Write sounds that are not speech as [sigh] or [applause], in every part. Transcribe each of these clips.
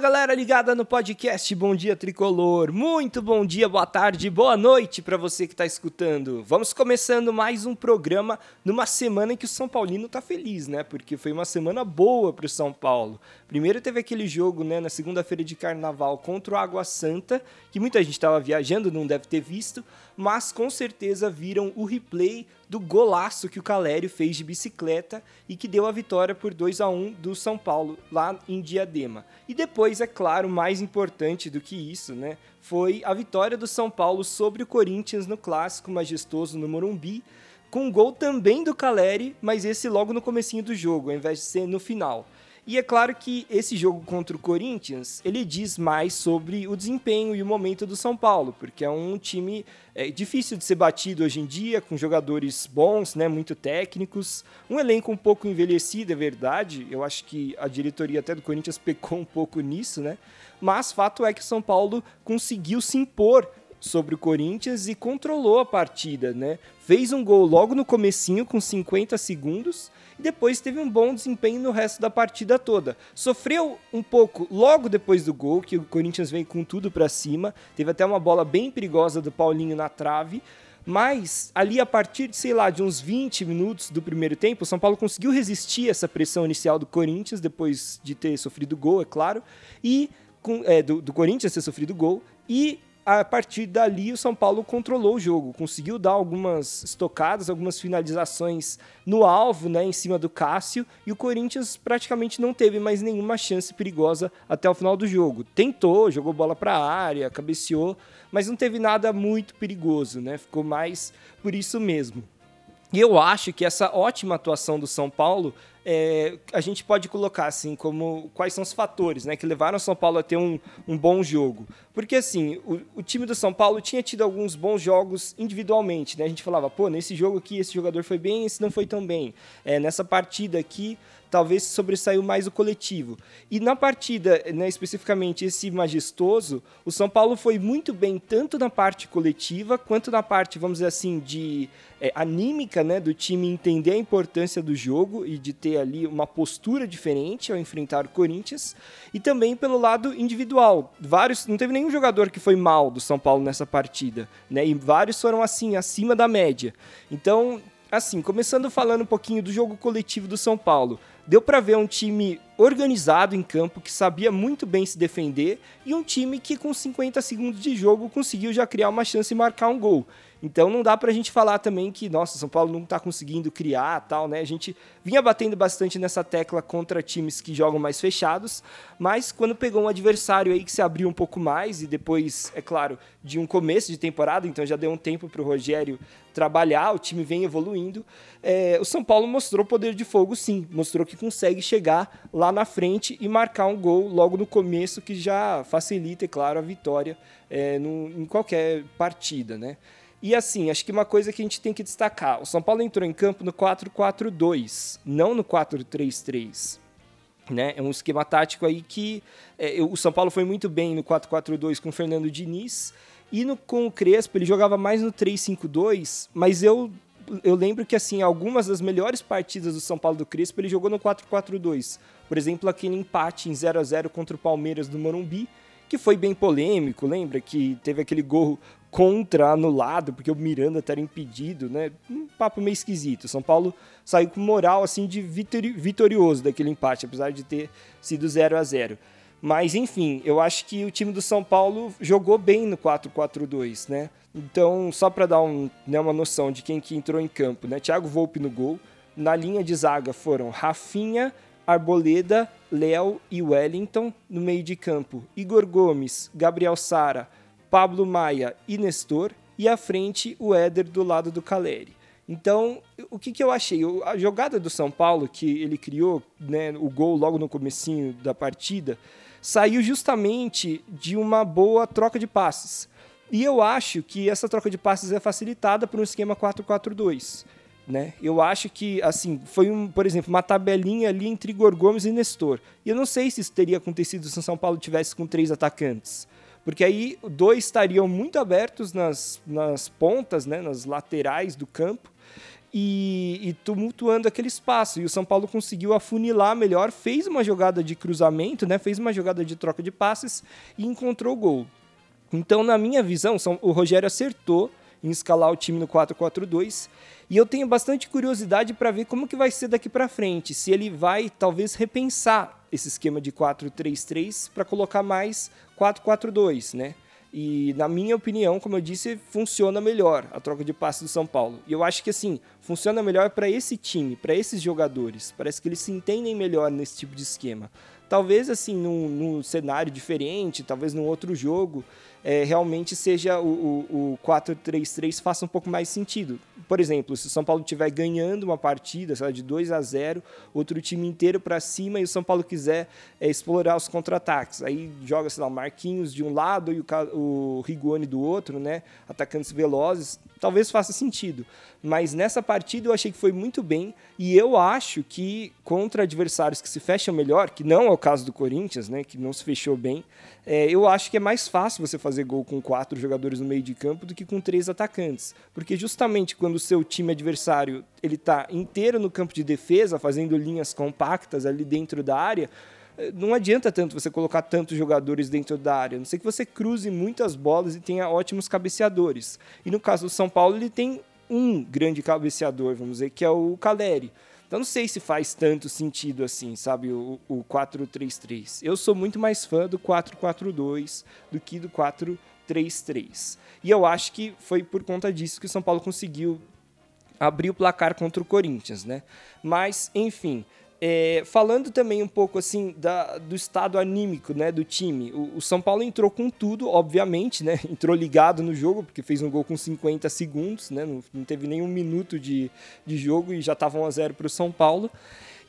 galera ligada no podcast Bom Dia Tricolor. Muito bom dia, boa tarde, boa noite para você que está escutando. Vamos começando mais um programa numa semana em que o São Paulino tá feliz, né? Porque foi uma semana boa para o São Paulo. Primeiro teve aquele jogo, né, na segunda-feira de Carnaval contra o Água Santa, que muita gente estava viajando, não deve ter visto, mas com certeza viram o replay do golaço que o Calério fez de bicicleta e que deu a vitória por 2 a 1 do São Paulo lá em Diadema. E depois, é claro, mais importante do que isso, né, foi a vitória do São Paulo sobre o Corinthians no clássico majestoso no Morumbi, com um gol também do Caleri, mas esse logo no comecinho do jogo, ao invés de ser no final. E é claro que esse jogo contra o Corinthians, ele diz mais sobre o desempenho e o momento do São Paulo, porque é um time é, difícil de ser batido hoje em dia, com jogadores bons, né, muito técnicos, um elenco um pouco envelhecido, é verdade, eu acho que a diretoria até do Corinthians [laughs] pecou um pouco nisso, né, mas fato é que o São Paulo conseguiu se impor sobre o Corinthians e controlou a partida, né? Fez um gol logo no comecinho com 50 segundos e depois teve um bom desempenho no resto da partida toda. Sofreu um pouco logo depois do gol, que o Corinthians vem com tudo para cima. Teve até uma bola bem perigosa do Paulinho na trave. Mas ali a partir de, sei lá, de uns 20 minutos do primeiro tempo, o São Paulo conseguiu resistir essa pressão inicial do Corinthians, depois de ter sofrido gol, é claro, e com, é, do, do Corinthians ter sofrido gol, e a partir dali o São Paulo controlou o jogo, conseguiu dar algumas estocadas, algumas finalizações no alvo, né, em cima do Cássio, e o Corinthians praticamente não teve mais nenhuma chance perigosa até o final do jogo. Tentou, jogou bola para a área, cabeceou, mas não teve nada muito perigoso, né? Ficou mais por isso mesmo. E eu acho que essa ótima atuação do São Paulo é, a gente pode colocar assim como quais são os fatores né, que levaram o São Paulo a ter um, um bom jogo. Porque assim, o, o, time do São Paulo tinha tido alguns bons jogos individualmente. Né? A gente falava, pô, nesse jogo aqui esse jogador foi bem, esse não foi tão bem. É, nessa partida aqui talvez sobressaiu mais o coletivo. E na partida, né, especificamente esse majestoso, o São Paulo foi muito bem tanto na parte coletiva quanto na parte, vamos dizer assim, de é, anímica, né, do time entender a importância do jogo e de ter ali uma postura diferente ao enfrentar o Corinthians, e também pelo lado individual. Vários, não teve nenhum jogador que foi mal do São Paulo nessa partida, né? E vários foram assim acima da média. Então, assim, começando falando um pouquinho do jogo coletivo do São Paulo. Deu para ver um time organizado em campo, que sabia muito bem se defender, e um time que com 50 segundos de jogo conseguiu já criar uma chance e marcar um gol. Então não dá pra gente falar também que, nossa, São Paulo não tá conseguindo criar tal, né? A gente vinha batendo bastante nessa tecla contra times que jogam mais fechados, mas quando pegou um adversário aí que se abriu um pouco mais e depois, é claro, de um começo de temporada, então já deu um tempo pro Rogério trabalhar, o time vem evoluindo. É, o São Paulo mostrou poder de fogo, sim, mostrou que consegue chegar lá na frente e marcar um gol logo no começo, que já facilita, é claro, a vitória é, no, em qualquer partida, né? E assim, acho que uma coisa que a gente tem que destacar: o São Paulo entrou em campo no 4-4-2, não no 4-3-3. Né? É um esquema tático aí que é, o São Paulo foi muito bem no 4-4-2 com o Fernando Diniz e no, com o Crespo ele jogava mais no 3-5-2, mas eu, eu lembro que assim algumas das melhores partidas do São Paulo do Crespo ele jogou no 4-4-2. Por exemplo, aquele empate em 0 a 0 contra o Palmeiras do Morumbi, que foi bem polêmico, lembra? Que teve aquele gol contra anulado, porque o Miranda estava impedido, né? Um papo meio esquisito. São Paulo saiu com moral assim de vitori vitorioso daquele empate, apesar de ter sido 0 a 0 Mas enfim, eu acho que o time do São Paulo jogou bem no 4-4-2, né? Então, só para dar um, né, uma noção de quem que entrou em campo, né? Thiago Volpe no gol. Na linha de zaga foram Rafinha, Arboleda, Léo e Wellington no meio de campo. Igor Gomes, Gabriel Sara, Pablo Maia e Nestor. E à frente o Éder do lado do Caleri. Então, o que, que eu achei? A jogada do São Paulo, que ele criou, né, o gol logo no comecinho da partida, saiu justamente de uma boa troca de passes. E eu acho que essa troca de passes é facilitada por um esquema 4-4-2 né? Eu acho que, assim, foi, um, por exemplo, uma tabelinha ali entre Igor Gomes e Nestor. E eu não sei se isso teria acontecido se o São Paulo tivesse com três atacantes. Porque aí dois estariam muito abertos nas, nas pontas, né, nas laterais do campo. e, e, tumultuando aquele espaço. E o São Paulo conseguiu afunilar melhor, fez uma jogada de cruzamento, né? fez uma jogada de troca de passes e encontrou o gol. Então, na minha visão, o Rogério acertou em escalar o time no 4-4-2 e eu tenho bastante curiosidade para ver como que vai ser daqui para frente, se ele vai talvez repensar esse esquema de 4-3-3 para colocar mais 4-4-2, né? E, na minha opinião, como eu disse, funciona melhor a troca de passes do São Paulo. E eu acho que, assim, funciona melhor para esse time, para esses jogadores. Parece que eles se entendem melhor nesse tipo de esquema. Talvez, assim, num, num cenário diferente, talvez num outro jogo, é, realmente seja o, o, o 4-3-3 faça um pouco mais sentido. Por exemplo, se o São Paulo estiver ganhando uma partida lá, de 2 a 0, outro time inteiro para cima e o São Paulo quiser é, explorar os contra-ataques, aí joga, sei lá, o Marquinhos de um lado e o, o Rigoni do outro, né? Atacantes velozes, talvez faça sentido. Mas nessa partida eu achei que foi muito bem e eu acho que contra adversários que se fecham melhor, que não é o caso do Corinthians, né? Que não se fechou bem, é, eu acho que é mais fácil você fazer gol com quatro jogadores no meio de campo do que com três atacantes. Porque justamente quando o seu time adversário ele está inteiro no campo de defesa, fazendo linhas compactas ali dentro da área, é, não adianta tanto você colocar tantos jogadores dentro da área, a não sei que você cruze muitas bolas e tenha ótimos cabeceadores. E no caso do São Paulo, ele tem um grande cabeceador, vamos dizer, que é o Caleri. Então não sei se faz tanto sentido assim, sabe, o, o 4-3-3. Eu sou muito mais fã do 4-4-2 do que do 4-3-3. E eu acho que foi por conta disso que o São Paulo conseguiu abrir o placar contra o Corinthians, né? Mas, enfim, é, falando também um pouco assim da, do estado anímico né, do time, o, o, São Paulo entrou com tudo, obviamente, né, [laughs] entrou ligado no jogo, porque fez um gol com 50 segundos, né, não, não teve nenhum minuto de, de jogo e já estava 1 a 0 para o São Paulo.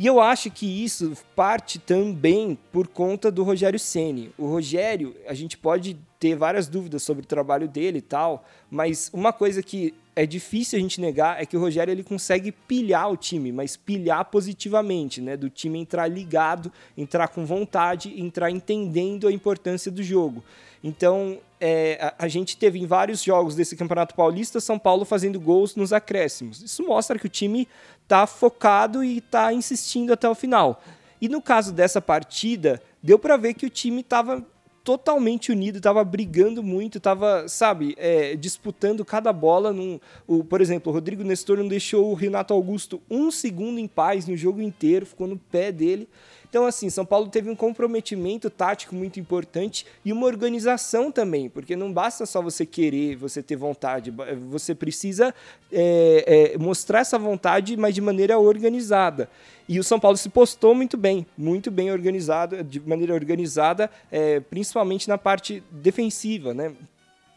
E eu acho que isso parte também por conta do Rogério Ceni. O Rogério, a gente pode ter várias dúvidas sobre o trabalho dele e tal, mas uma coisa que é difícil a gente negar é que o Rogério ele consegue pilhar o time, mas pilhar positivamente, né? Do time entrar ligado, entrar com vontade, entrar entendendo a importância do jogo. Então, é, a, a, gente teve em vários jogos desse Campeonato Paulista São Paulo fazendo gols nos acréscimos. Isso mostra que o time está focado e está insistindo até o final. E no caso dessa partida, deu para ver que o time estava totalmente unido, estava brigando muito, estava, sabe, é, disputando cada bola. Num, o, por exemplo, o Rodrigo Nestor não deixou o Renato Augusto um segundo em paz no jogo inteiro, ficou no pé dele. Então, assim, São Paulo teve um comprometimento tático muito importante e uma organização também, porque não basta só você querer, você ter vontade, você precisa é, é, mostrar essa vontade, mas de maneira organizada. E o São Paulo se postou muito bem, muito bem organizado, de maneira organizada, é, principalmente na parte defensiva, né?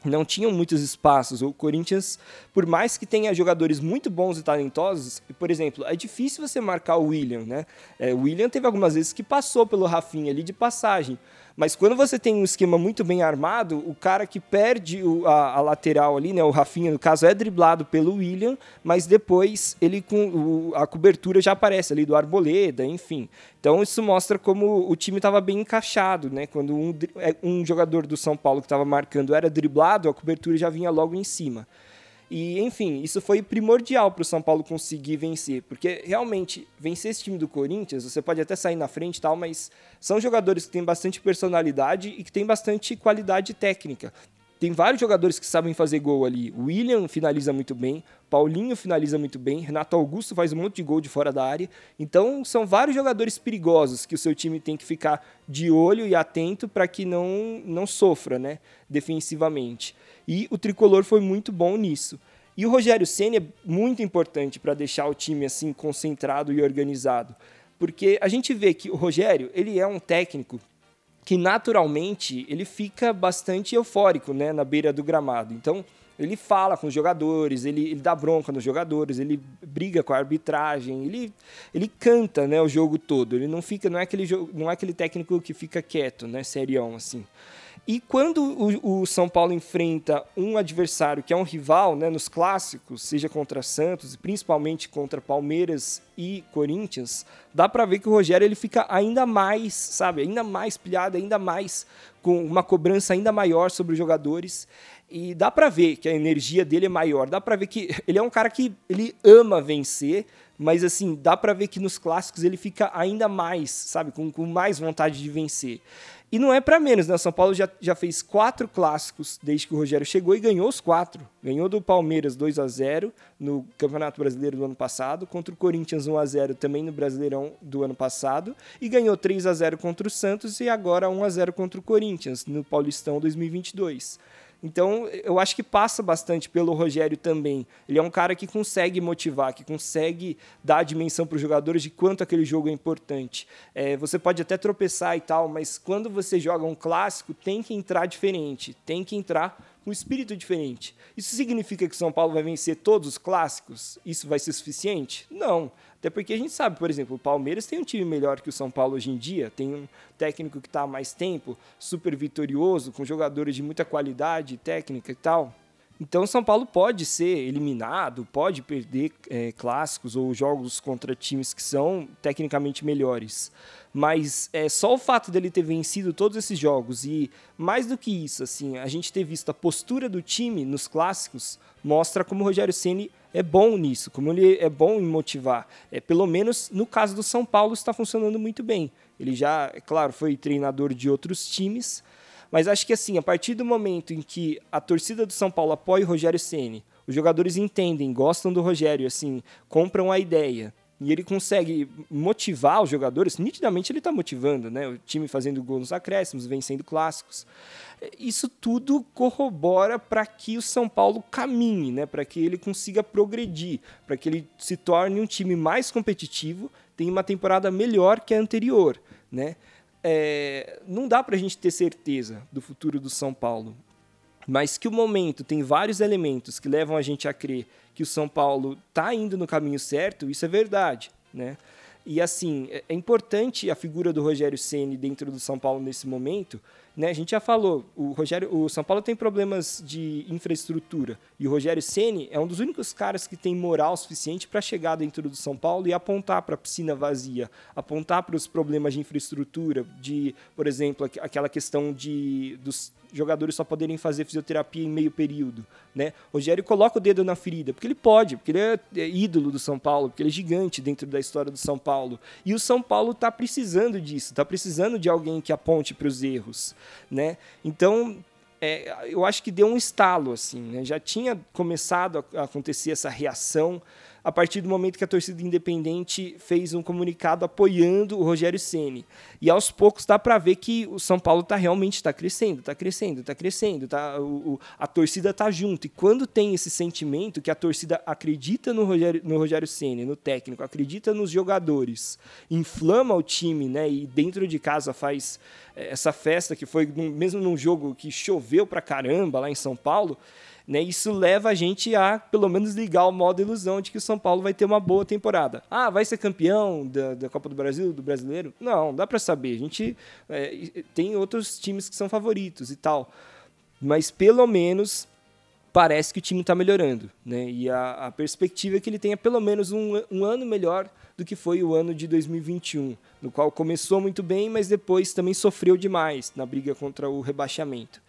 Não tinham muitos espaços. O Corinthians, por mais que tenha jogadores muito bons e talentosos, por exemplo, é difícil você marcar o William, né? É, o William teve algumas vezes que passou pelo Rafinha ali de passagem. Mas quando você tem um esquema muito bem armado, o cara que perde o, a, a, lateral ali, né, o Rafinha, no caso, é driblado pelo William, mas depois ele com o, a cobertura já aparece ali do Arboleda, enfim. Então isso mostra como o time estava bem encaixado, né? Quando um, é, um jogador do São Paulo que estava marcando era driblado, a cobertura já vinha logo em cima. E, enfim, isso foi primordial para o São Paulo conseguir vencer, porque realmente vencer esse time do Corinthians, você pode até sair na frente e tal, mas são jogadores que têm bastante personalidade e que têm bastante qualidade técnica. Tem vários jogadores que sabem fazer gol ali. William finaliza muito bem, Paulinho finaliza muito bem, Renato Augusto faz um monte de gol de fora da área. Então, são vários jogadores perigosos que o seu time tem que ficar de olho e atento para que não, não sofra né, defensivamente. E o tricolor foi muito bom nisso. E o Rogério Ceni é muito importante para deixar o time assim concentrado e organizado, porque a gente vê que o Rogério ele é um técnico que naturalmente ele fica bastante eufórico, né, na beira do gramado. Então ele fala com os jogadores, ele, ele dá bronca nos jogadores, ele briga com a arbitragem, ele, ele canta, né, o jogo todo. Ele não fica, não é aquele não é aquele técnico que fica quieto, né, serião assim. E quando o, o, São Paulo enfrenta um adversário que é um rival né, nos clássicos, seja contra Santos e principalmente contra Palmeiras e Corinthians, dá para ver que o Rogério ele fica ainda mais, sabe, ainda mais pilhado, ainda mais com uma cobrança ainda maior sobre os jogadores. E dá para ver que a energia dele é maior, dá para ver que [laughs] ele é um cara que ele ama vencer, mas assim, dá para ver que nos clássicos ele fica ainda mais, sabe, com, com mais vontade de vencer. E não é para menos, né? São Paulo já, já fez quatro clássicos desde que o Rogério chegou e ganhou os quatro. Ganhou do Palmeiras 2 a 0 no Campeonato Brasileiro do ano passado, contra o Corinthians 1 a 0 também no Brasileirão do ano passado, e ganhou 3 a 0 contra o Santos e agora 1 a 0 contra o Corinthians no Paulistão 2022. Então, eu acho que passa bastante pelo Rogério também. Ele é um cara que consegue motivar, que consegue dar a dimensão para os jogadores de quanto aquele jogo é importante. É, você pode até tropeçar e tal, mas quando você joga um clássico, tem que entrar diferente, tem que entrar com um espírito diferente. Isso significa que São Paulo vai vencer todos os clássicos? Isso vai ser suficiente? Não. Até porque a gente sabe, por exemplo, o Palmeiras tem um time melhor que o São Paulo hoje em dia, tem um técnico que está há mais tempo, super vitorioso, com jogadores de muita qualidade técnica e tal. Então, São Paulo pode ser eliminado, pode perder é, clássicos ou jogos contra times que são tecnicamente melhores. Mas é só o fato dele ter vencido todos esses jogos e mais do que isso, assim, a gente ter visto a postura do time nos clássicos mostra como o Rogério Ceni é bom nisso, como ele é bom em motivar. É, pelo menos no caso do São Paulo está funcionando muito bem. Ele já, é claro, foi treinador de outros times, mas acho que assim, a partir do momento em que a torcida do São Paulo apoia o Rogério Ceni, os jogadores entendem, gostam do Rogério, assim, compram a ideia, e ele consegue motivar os jogadores, nitidamente ele está motivando, né? O time fazendo gol nos acréscimos, vencendo clássicos. Isso tudo corrobora para que o São Paulo caminhe, né? Para que ele consiga progredir, para que ele se torne um time mais competitivo, tenha uma temporada melhor que a anterior, né? É, não dá para a gente ter certeza do futuro do São Paulo, mas que o momento tem vários elementos que levam a gente a crer que o São Paulo está indo no caminho certo, isso é verdade, né? E assim, é, é importante a figura do Rogério Ceni dentro do São Paulo nesse momento, né? A gente já falou, o Rogério, o São Paulo tem problemas de infraestrutura e o Rogério Ceni é um dos únicos caras que tem moral suficiente para chegar dentro do São Paulo e apontar para a piscina vazia, apontar para os problemas de infraestrutura, de, por exemplo, aquela questão de dos jogadores só poderem fazer fisioterapia em meio período, né? Rogério coloca o dedo na ferida, porque ele pode, porque ele é, é ídolo do São Paulo, porque ele é gigante dentro da história do São Paulo. E o São Paulo está precisando disso, está precisando de alguém que aponte para os erros, né? Então, é, eu acho que deu um estalo, assim, né? Já tinha começado a acontecer essa reação a partir do momento que a torcida independente fez um comunicado apoiando o Rogério Ceni. E aos poucos dá para ver que o São Paulo tá realmente está crescendo, está crescendo, está crescendo, tá, o, o, a torcida está junto. E quando tem esse sentimento que a torcida acredita no Rogério, no Rogério Ceni, no técnico, acredita nos jogadores, inflama o time, né, e dentro de casa faz eh, essa festa que foi mesmo num jogo que choveu pra caramba lá em São Paulo, né? Isso leva a gente a, pelo menos, ligar o modo ilusão de que o São Paulo vai ter uma boa temporada. Ah, vai ser campeão da, da Copa do Brasil, do Brasileiro? Não, dá para saber. A gente é, tem outros times que são favoritos e tal. Mas, pelo menos, parece que o time está melhorando. Né? E a, a, perspectiva é que ele tenha pelo menos um, um ano melhor do que foi o ano de 2021, no qual começou muito bem, mas depois também sofreu demais na briga contra o rebaixamento.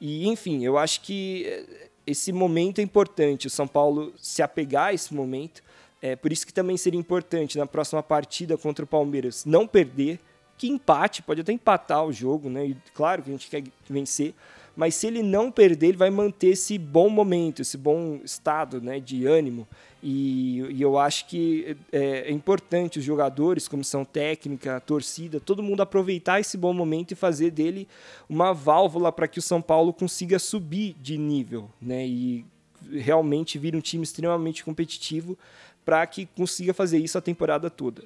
E, enfim, eu acho que esse momento é importante, o São Paulo se apegar a esse momento. É por isso que também seria importante na próxima partida contra o Palmeiras não perder, que empate, pode até empatar o jogo, né? E claro que a gente quer vencer, mas se ele não perder, ele vai manter esse bom momento, esse bom estado né, de ânimo. E, e eu acho que é, é, importante os jogadores, comissão técnica, torcida, todo mundo aproveitar esse bom momento e fazer dele uma válvula para que o São Paulo consiga subir de nível né, e realmente vir um time extremamente competitivo para que consiga fazer isso a temporada toda.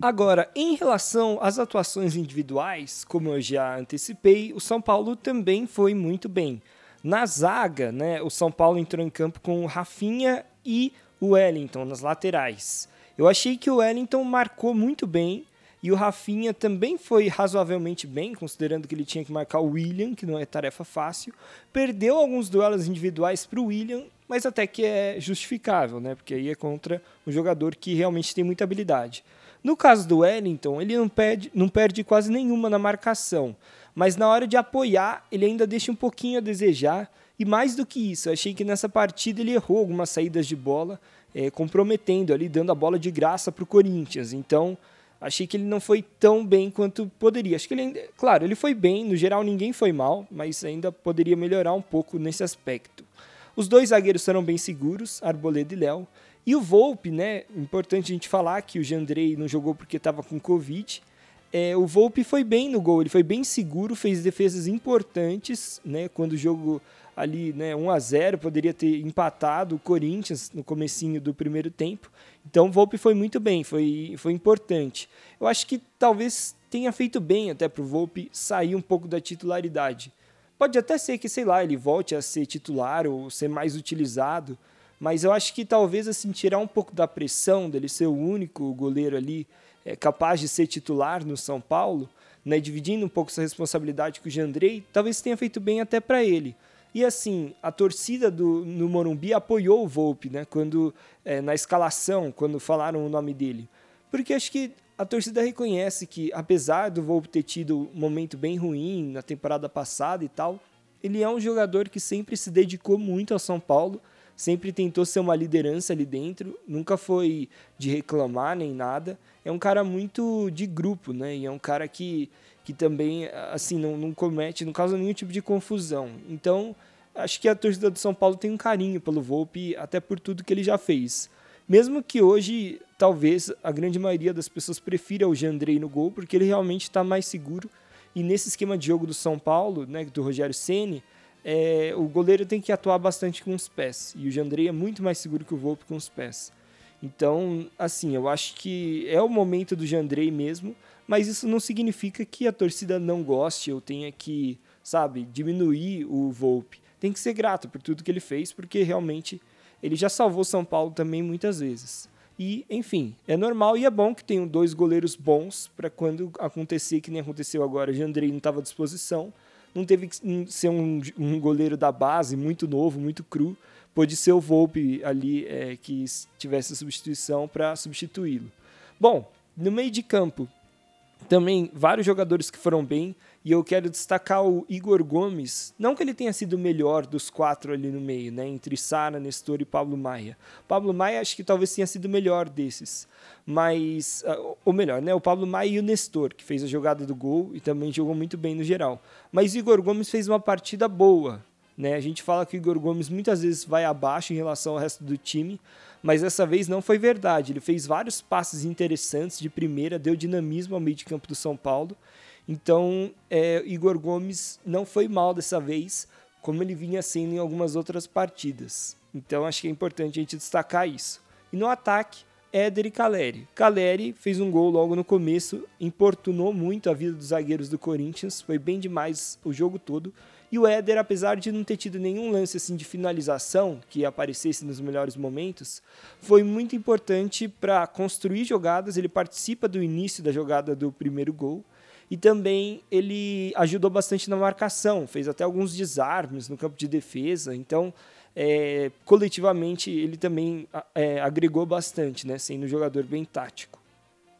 Agora, em relação às atuações individuais, como eu já antecipei, o São Paulo também foi muito bem. Na zaga, né, o São Paulo entrou em campo com Rafinha e o Wellington nas laterais. Eu achei que o Wellington marcou muito bem e o Rafinha também foi razoavelmente bem, considerando que ele tinha que marcar o William, que não é tarefa fácil. Perdeu alguns duelos individuais para o William mas até que é justificável, né? Porque aí é contra um jogador que realmente tem muita habilidade. No caso do Wellington, ele não perde, não perde quase nenhuma na marcação, mas na hora de apoiar, ele ainda deixa um pouquinho a desejar. E mais do que isso, achei que nessa partida ele errou algumas saídas de bola, é, comprometendo ali, dando a bola de graça para o Corinthians. Então, achei que ele não foi tão bem quanto poderia. Acho que ele ainda, claro, ele foi bem, no geral ninguém foi mal, mas ainda poderia melhorar um pouco nesse aspecto. Os dois zagueiros foram bem seguros, Arboleda e Léo. E o Volpe, né? Importante a gente falar que o Jandrei não jogou porque estava com Covid. É, o Volpe foi bem no gol, ele foi bem seguro, fez defesas importantes, né? Quando o jogo ali, né, 1 a 0 poderia ter empatado o Corinthians no comecinho do primeiro tempo. Então o Volpe foi muito bem, foi, foi importante. Eu acho que talvez tenha feito bem até para o Volpe sair um pouco da titularidade. Pode até ser que, sei lá, ele volte a ser titular ou ser mais utilizado, mas eu acho que talvez assim tirar um pouco da pressão dele ser o único goleiro ali é, capaz de ser titular no São Paulo, né, dividindo um pouco essa responsabilidade com o Jandrei, talvez tenha feito bem até para ele. E assim, a torcida do, no Morumbi apoiou o Volpe, né, quando é, na escalação, quando falaram o nome dele. Porque acho que a torcida reconhece que, apesar do Volpe ter tido um momento bem ruim na temporada passada e tal, ele é um jogador que sempre se dedicou muito ao São Paulo, sempre tentou ser uma liderança ali dentro, nunca foi de reclamar nem nada. É um cara muito de grupo, né? E é um cara que, que também, assim, não, não comete, não causa nenhum tipo de confusão. Então, acho que a torcida do São Paulo tem um carinho pelo Volpe, até por tudo que ele já fez. Mesmo que hoje, talvez, a grande maioria das pessoas prefira o Jandrei no gol, porque ele realmente está mais seguro. E nesse esquema de jogo do São Paulo, né, do Rogério Ceni, é, o goleiro tem que atuar bastante com os pés. E o Jandrei é muito mais seguro que o Volpe com os pés. Então, assim, eu acho que é o momento do Jandrei mesmo, mas isso não significa que a torcida não goste ou tenha que, sabe, diminuir o Volpe. Tem que ser grato por tudo que ele fez, porque realmente ele já salvou São Paulo também muitas vezes. E, enfim, é normal e é bom que tenham dois goleiros bons para quando acontecer, que nem aconteceu agora, Jandrei não estava à disposição, não teve que ser um, um, goleiro da base muito novo, muito cru, pôde ser o Volpe ali é, que tivesse a substituição para substituí-lo. Bom, no meio de campo, também vários jogadores que foram bem, e eu quero destacar o Igor Gomes, não que ele tenha sido o melhor dos quatro ali no meio, né, entre Sara, Nestor e Pablo Maia. Pablo Maia acho que talvez tenha sido o melhor desses, mas ah, ou melhor, né, o Pablo Maia e o Nestor, que fez a jogada do gol e também jogou muito bem no geral. Mas Igor Gomes fez uma partida boa, né? A gente fala que o Igor Gomes muitas vezes vai abaixo em relação ao resto do time, mas dessa vez não foi verdade. Ele fez vários passes interessantes de primeira, deu dinamismo ao meio de campo do São Paulo. Então, é, Igor Gomes não foi mal dessa vez, como ele vinha sendo em algumas outras partidas. Então, acho que é importante a gente destacar isso. E no ataque, Éder e Caleri. Caleri fez um gol logo no começo, importunou muito a vida dos zagueiros do Corinthians, foi bem demais o jogo todo. E o Éder, apesar de não ter tido nenhum lance assim de finalização que aparecesse nos melhores momentos, foi muito importante para construir jogadas. Ele participa do início da jogada do primeiro gol e também ele ajudou bastante na marcação, fez até alguns desarmes no campo de defesa. Então, é, coletivamente, ele também é, agregou bastante, né, sendo um jogador bem tático.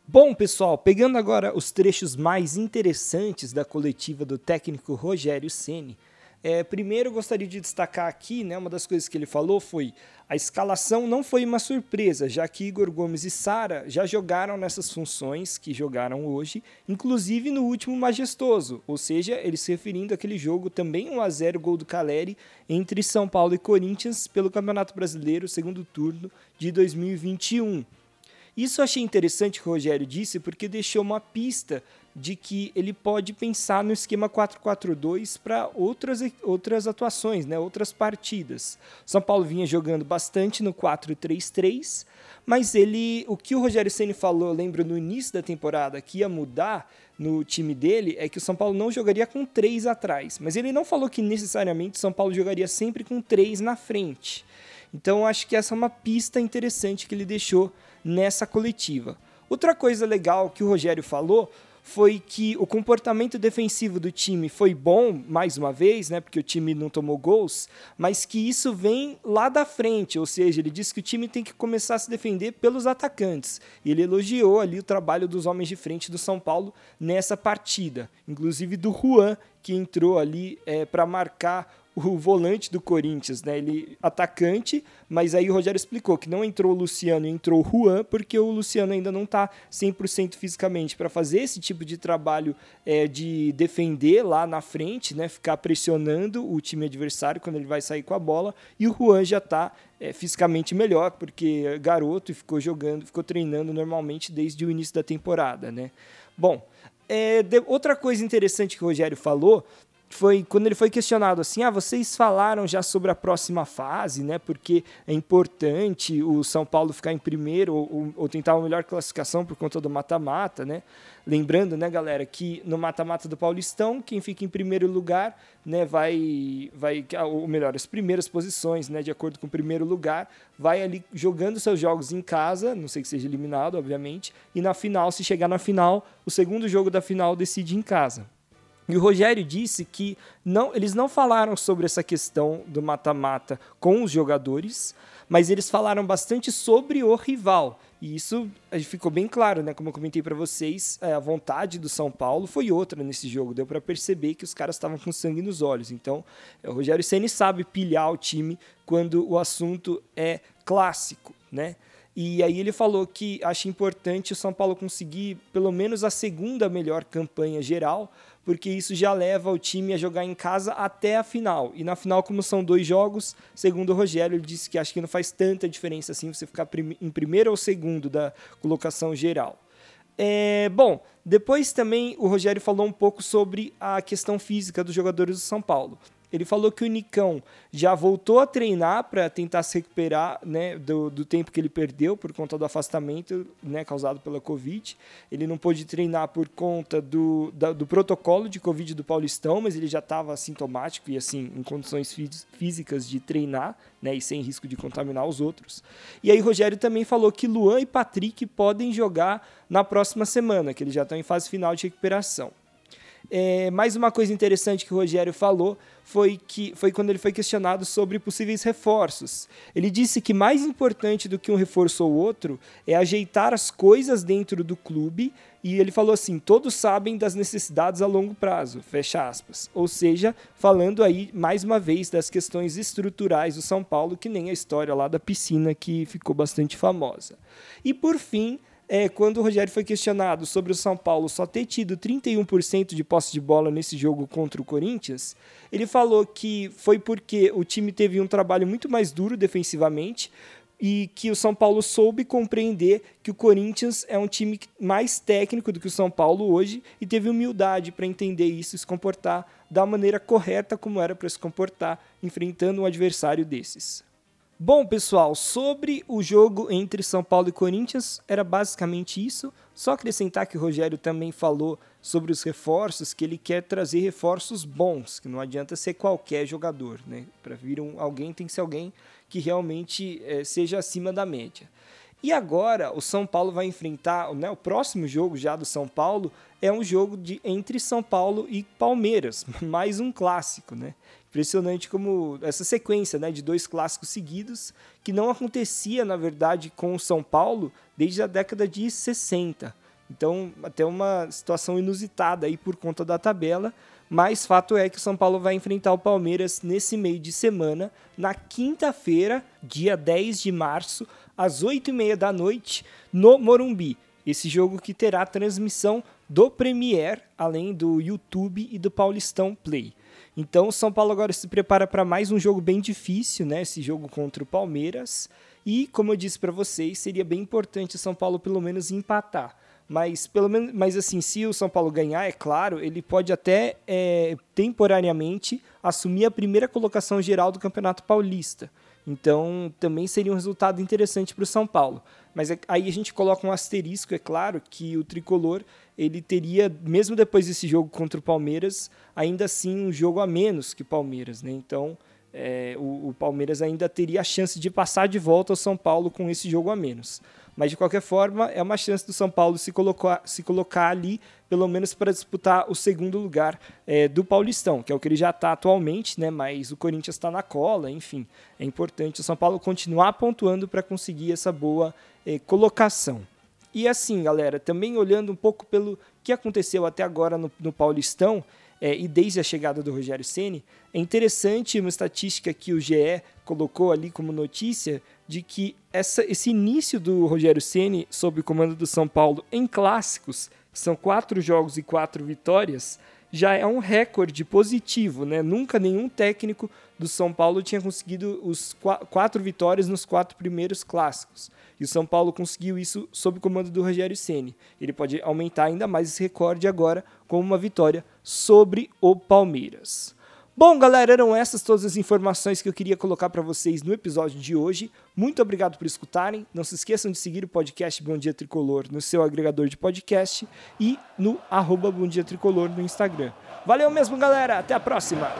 Bom, pessoal, pegando agora os trechos mais interessantes da coletiva do técnico Rogério Ceni, é, primeiro gostaria de destacar aqui, né, uma das coisas que ele falou foi a escalação não foi uma surpresa, já que Igor Gomes e Sara já jogaram nessas funções que jogaram hoje, inclusive no último majestoso, ou seja, ele se referindo àquele jogo também 1 a 0 gol do Caleri entre São Paulo e Corinthians pelo Campeonato Brasileiro, segundo turno de 2021. Isso eu achei interessante que o Rogério disse porque deixou uma pista de que ele pode pensar no esquema 4-4-2 para outras, outras atuações, né, outras partidas. São Paulo vinha jogando bastante no 4-3-3, mas ele, o que o Rogério Ceni falou, lembro no início da temporada, que ia mudar no time dele é que o São Paulo não jogaria com três atrás, mas ele não falou que necessariamente o São Paulo jogaria sempre com três na frente. Então acho que essa é uma pista interessante que ele deixou nessa coletiva. Outra coisa legal que o Rogério falou foi que o comportamento defensivo do time foi bom, mais uma vez, né, porque o time não tomou gols, mas que isso vem lá da frente, ou seja, ele disse que o time tem que começar a se defender pelos atacantes. E ele elogiou ali o trabalho dos homens de frente do São Paulo nessa partida, inclusive do Juan, que entrou ali é, para marcar o volante do Corinthians, né? Ele atacante, mas aí o Rogério explicou que não entrou o Luciano, entrou o Juan, porque o Luciano ainda não está 100% fisicamente para fazer esse tipo de trabalho é, de defender lá na frente, né? Ficar pressionando o time adversário quando ele vai sair com a bola, e o Juan já está é, fisicamente melhor, porque é garoto e ficou jogando, ficou treinando normalmente desde o início da temporada, né? Bom, é, de, outra coisa interessante que o Rogério falou foi quando ele foi questionado assim: ah, vocês falaram já sobre a próxima fase, né? Porque é importante o São Paulo ficar em primeiro ou, ou tentar uma melhor classificação por conta do mata-mata, né? Lembrando, né, galera, que no mata-mata do Paulistão, quem fica em primeiro lugar, né, vai, vai, ou melhor, as primeiras posições, né, de acordo com o primeiro lugar, vai ali jogando seus jogos em casa, não sei que seja eliminado, obviamente, e na final, se chegar na final, o segundo jogo da final decide em casa. E o Rogério disse que não, eles não falaram sobre essa questão do mata-mata com os jogadores, mas eles falaram bastante sobre o rival. E isso ficou bem claro, né? Como eu comentei para vocês, é, a vontade do São Paulo foi outra nesse jogo. Deu para perceber que os caras estavam com sangue nos olhos. Então, o Rogério Ceni sabe pilhar o time quando o assunto é clássico, né? E aí ele falou que acha importante o São Paulo conseguir pelo menos a segunda melhor campanha geral, porque isso já leva o time a jogar em casa até a final. E na final, como são dois jogos, segundo o Rogério, ele disse que acha que não faz tanta diferença assim você ficar em primeiro ou segundo da colocação geral. É, bom, depois também o Rogério falou um pouco sobre a questão física dos jogadores do São Paulo. Ele falou que o Nicão já voltou a treinar para tentar se recuperar né, do, do, tempo que ele perdeu por conta do afastamento né, causado pela Covid. Ele não pôde treinar por conta do, da, do protocolo de Covid do Paulistão, mas ele já estava sintomático e assim em condições físicas de treinar né, e sem risco de contaminar os outros. E aí Rogério também falou que Luan e Patrick podem jogar na próxima semana, que eles já estão em fase final de recuperação. É, mais uma coisa interessante que o Rogério falou foi que foi quando ele foi questionado sobre possíveis reforços. Ele disse que mais importante do que um reforço ou outro é ajeitar as coisas dentro do clube e ele falou assim: todos sabem das necessidades a longo prazo, fecha aspas. Ou seja, falando aí mais uma vez das questões estruturais do São Paulo, que nem a história lá da piscina que ficou bastante famosa. E por fim, é, quando o Rogério foi questionado sobre o São Paulo só ter tido 31% de posse de bola nesse jogo contra o Corinthians, ele falou que foi porque o time teve um trabalho muito mais duro defensivamente e que o São Paulo soube compreender que o Corinthians é um time mais técnico do que o São Paulo hoje e teve humildade para entender isso e se comportar da maneira correta como era para se comportar enfrentando um adversário desses. Bom, pessoal, sobre o jogo entre São Paulo e Corinthians, era basicamente isso. Só acrescentar que o Rogério também falou sobre os reforços, que ele quer trazer reforços bons, que não adianta ser qualquer jogador, né? Para vir um, alguém, tem que ser alguém que realmente é, seja acima da média. E agora o São Paulo vai enfrentar, né, o próximo jogo já do São Paulo é um jogo de entre São Paulo e Palmeiras, [laughs] mais um clássico, né? Impressionante como essa sequência né, de dois clássicos seguidos, que não acontecia, na verdade, com o São Paulo desde a década de 60. Então, até uma situação inusitada aí por conta da tabela, mas fato é que o São Paulo vai enfrentar o Palmeiras nesse meio de semana, na quinta-feira, dia 10 de março, às 8h30 da noite, no Morumbi. Esse jogo que terá transmissão do Premier, além do YouTube e do Paulistão Play. Então o São Paulo agora se prepara para mais um jogo bem difícil, né? Esse jogo contra o Palmeiras. E como eu disse para vocês, seria bem importante o São Paulo pelo menos empatar. Mas pelo menos, mas assim, se o São Paulo ganhar, é claro, ele pode até é, temporariamente assumir a primeira colocação geral do Campeonato Paulista. Então, também seria um resultado interessante para o São Paulo. Mas é, aí a gente coloca um asterisco, é claro, que o tricolor ele teria, mesmo depois desse jogo contra o Palmeiras, ainda assim um jogo a menos que o Palmeiras. Né? Então, é, o, o Palmeiras ainda teria a chance de passar de volta ao São Paulo com esse jogo a menos. Mas de qualquer forma, é uma chance do São Paulo se colocar, se colocar ali, pelo menos para disputar o segundo lugar é, do Paulistão, que é o que ele já está atualmente, né? Mas o Corinthians está na cola, enfim. É importante o São Paulo continuar pontuando para conseguir essa boa é, colocação. E assim, galera, também olhando um pouco pelo que aconteceu até agora no, no Paulistão, é, e desde a chegada do Rogério Ceni, é interessante uma estatística que o GE colocou ali como notícia de que essa, esse início do Rogério Ceni sob o comando do São Paulo em clássicos, são quatro jogos e quatro vitórias, já é um recorde positivo, né? Nunca nenhum técnico do São Paulo tinha conseguido os quatro vitórias nos quatro primeiros clássicos. E o São Paulo conseguiu isso sob o comando do Rogério Ceni. Ele pode aumentar ainda mais esse recorde agora com uma vitória sobre o Palmeiras. Bom, galera, eram essas todas as informações que eu queria colocar para vocês no episódio de hoje. Muito obrigado por escutarem. Não se esqueçam de seguir o podcast Bom Dia Tricolor no seu agregador de podcast e no arroba Bom Dia Tricolor no Instagram. Valeu mesmo, galera. Até a próxima.